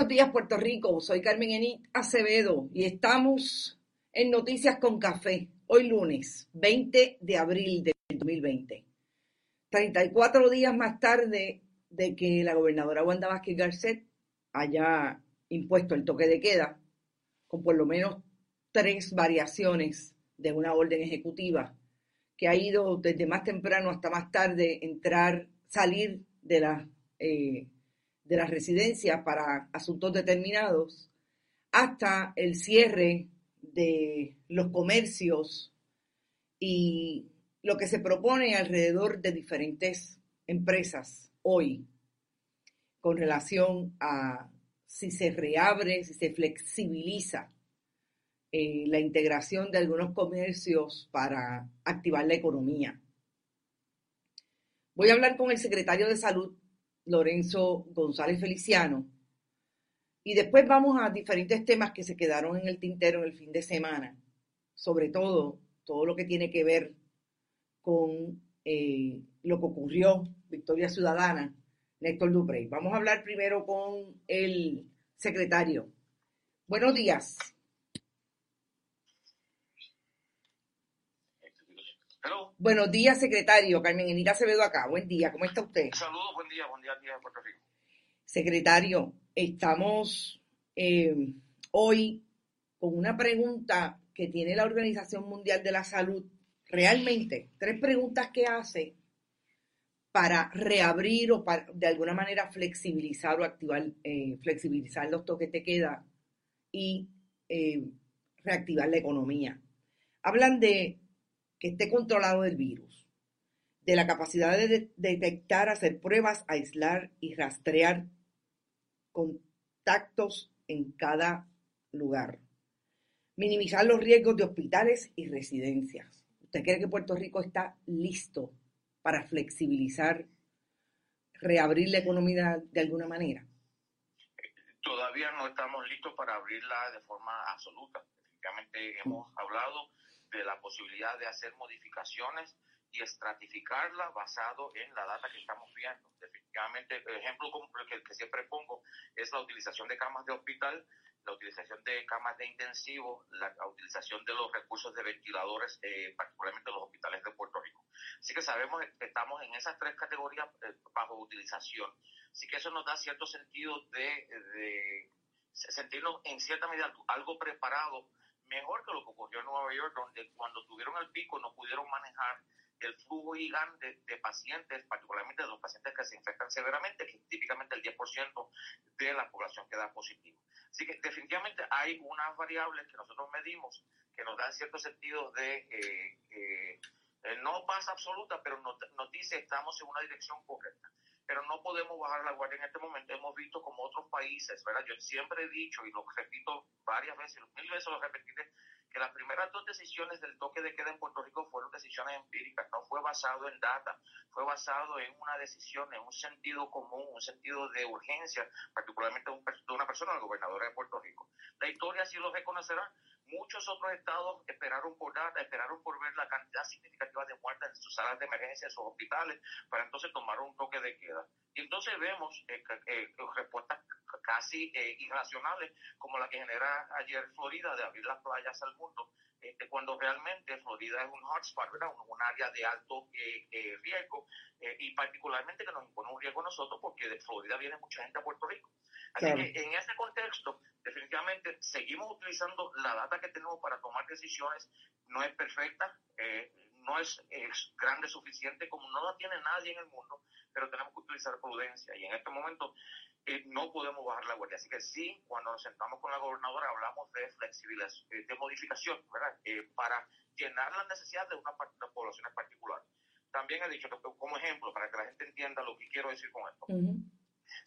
Buenos días, Puerto Rico. Soy Carmen Enit Acevedo y estamos en Noticias con Café. Hoy lunes, 20 de abril del 2020. 34 días más tarde de que la gobernadora Wanda Vázquez Garcet haya impuesto el toque de queda, con por lo menos tres variaciones de una orden ejecutiva que ha ido desde más temprano hasta más tarde entrar, salir de la, eh, de las residencias para asuntos determinados, hasta el cierre de los comercios y lo que se propone alrededor de diferentes empresas hoy con relación a si se reabre, si se flexibiliza eh, la integración de algunos comercios para activar la economía. Voy a hablar con el secretario de Salud, Lorenzo González Feliciano, y después vamos a diferentes temas que se quedaron en el tintero en el fin de semana, sobre todo todo lo que tiene que ver con eh, lo que ocurrió, Victoria Ciudadana, Néstor Duprey. Vamos a hablar primero con el secretario. Buenos días. Buenos días, secretario. Carmen Enita Acevedo acá. Buen día. ¿Cómo está usted? Saludos, buen día. Buen día, día de Puerto Rico. Secretario, estamos eh, hoy con una pregunta que tiene la Organización Mundial de la Salud realmente tres preguntas que hace para reabrir o para de alguna manera flexibilizar o activar, eh, flexibilizar los toques de queda y eh, reactivar la economía. Hablan de que esté controlado el virus, de la capacidad de detectar, hacer pruebas, aislar y rastrear contactos en cada lugar, minimizar los riesgos de hospitales y residencias ¿Usted cree que Puerto Rico está listo para flexibilizar, reabrir la economía de alguna manera? Todavía no estamos listos para abrirla de forma absoluta. Efectivamente, hemos hablado de la posibilidad de hacer modificaciones y estratificarla basado en la data que estamos viendo. Definitivamente, el ejemplo que, que siempre pongo es la utilización de camas de hospital la utilización de camas de intensivo, la, utilización de los recursos de ventiladores, eh, particularmente los hospitales de Puerto Rico. Así que sabemos que estamos en esas tres categorías eh, bajo utilización. Así que eso nos da cierto sentido de, de sentirnos en cierta medida algo preparado, mejor que lo que ocurrió en Nueva York, donde cuando tuvieron el pico no pudieron manejar el flujo gigante de pacientes, particularmente de los pacientes que se infectan severamente, que típicamente el 10% de la población queda positivo. Así que definitivamente hay unas variables que nosotros medimos que nos dan cierto sentido de eh, eh, no pasa absoluta, pero nos, nos dice estamos en una dirección correcta pero no podemos bajar la guardia en este momento. Hemos visto como otros países, ¿verdad? Yo siempre he dicho y lo repito varias veces, mil veces lo repetiré, que las primeras dos decisiones del toque de queda en Puerto Rico fueron decisiones empíricas, no fue basado en data, fue basado en una decisión, en un sentido común, un sentido de urgencia, particularmente de una persona, la gobernadora de Puerto Rico. La historia sí lo reconocerá. Muchos otros estados esperaron por data, esperaron por ver la cantidad significativa de muertes en sus salas de emergencia, en sus hospitales, para entonces tomar un toque de queda. Y entonces vemos eh, eh, respuestas casi eh, irracionales, como la que genera ayer Florida de abrir las playas al mundo, este, cuando realmente Florida es un hotspot, ¿verdad? Un, área de alto riesgo y particularmente que nos impone un riesgo a nosotros porque de Florida viene mucha gente a Puerto Rico. Así que en ese contexto, definitivamente seguimos utilizando la data que tenemos para tomar decisiones, no es perfecta, no es, es, grande suficiente como no la tiene nadie en el mundo, pero tenemos que utilizar prudencia y en este momento eh, no podemos bajar la guardia. Así que sí, cuando nos sentamos con la gobernadora hablamos de flexibilidad, eh, de modificación, ¿verdad? Eh, para llenar las necesidades de una, una población en particular. También he dicho, como ejemplo, para que la gente entienda lo que quiero decir con esto.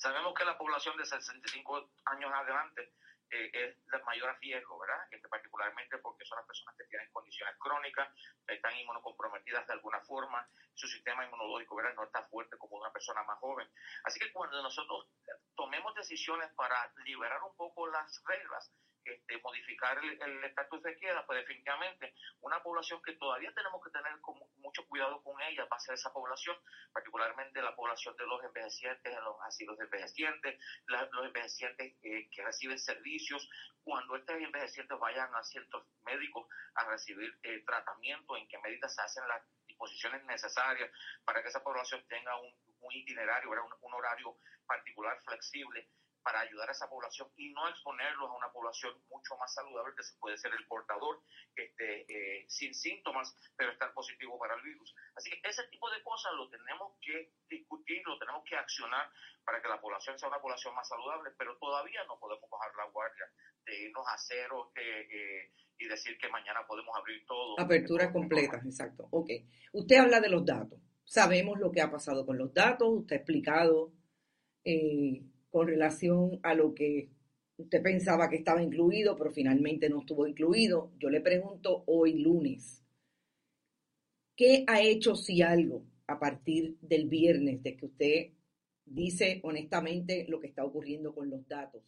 Sabemos que la población de 65 años adelante eh, es de mayor riesgo, ¿verdad? Este, particularmente porque son las personas que tienen condiciones crónicas, están inmunocomprometidas de alguna forma, su sistema inmunológico, ¿verdad? No está fuerte como una persona más joven. Así que cuando nosotros tomemos decisiones para liberar un poco las reglas, este, modificar el estatus de queda, pues definitivamente una población que todavía tenemos que tener mucho cuidado con ella va a ser esa población, particularmente la población de los envejecientes en los asilos de envejecientes, los envejecientes que reciben servicios, cuando estos envejecientes vayan a ciertos médicos a recibir eh, tratamiento, en qué medidas se hacen las disposiciones necesarias para que esa población tenga un, itinerario, un horario particular flexible para ayudar a esa población y no exponerlos a una población mucho más saludable que se puede ser el portador este, eh, sin síntomas, pero estar positivo para el virus. Así que ese tipo de cosas lo tenemos que discutir, lo tenemos que accionar para que la población sea una población más saludable, pero todavía no podemos bajar la guardia de irnos a cero eh, eh, y decir que mañana podemos abrir todo. Apertura completa, exacto. Ok. Usted habla de los datos. Sabemos lo que ha pasado con los datos, usted ha explicado con relación a lo que usted pensaba que estaba incluido, pero finalmente no estuvo incluido. Yo le pregunto hoy lunes, ¿qué ha hecho si algo a partir del viernes de que usted dice honestamente lo que está ocurriendo con los datos?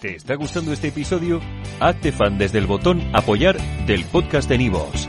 ¿Te está gustando este episodio? Hazte fan desde el botón apoyar del podcast de Nivos.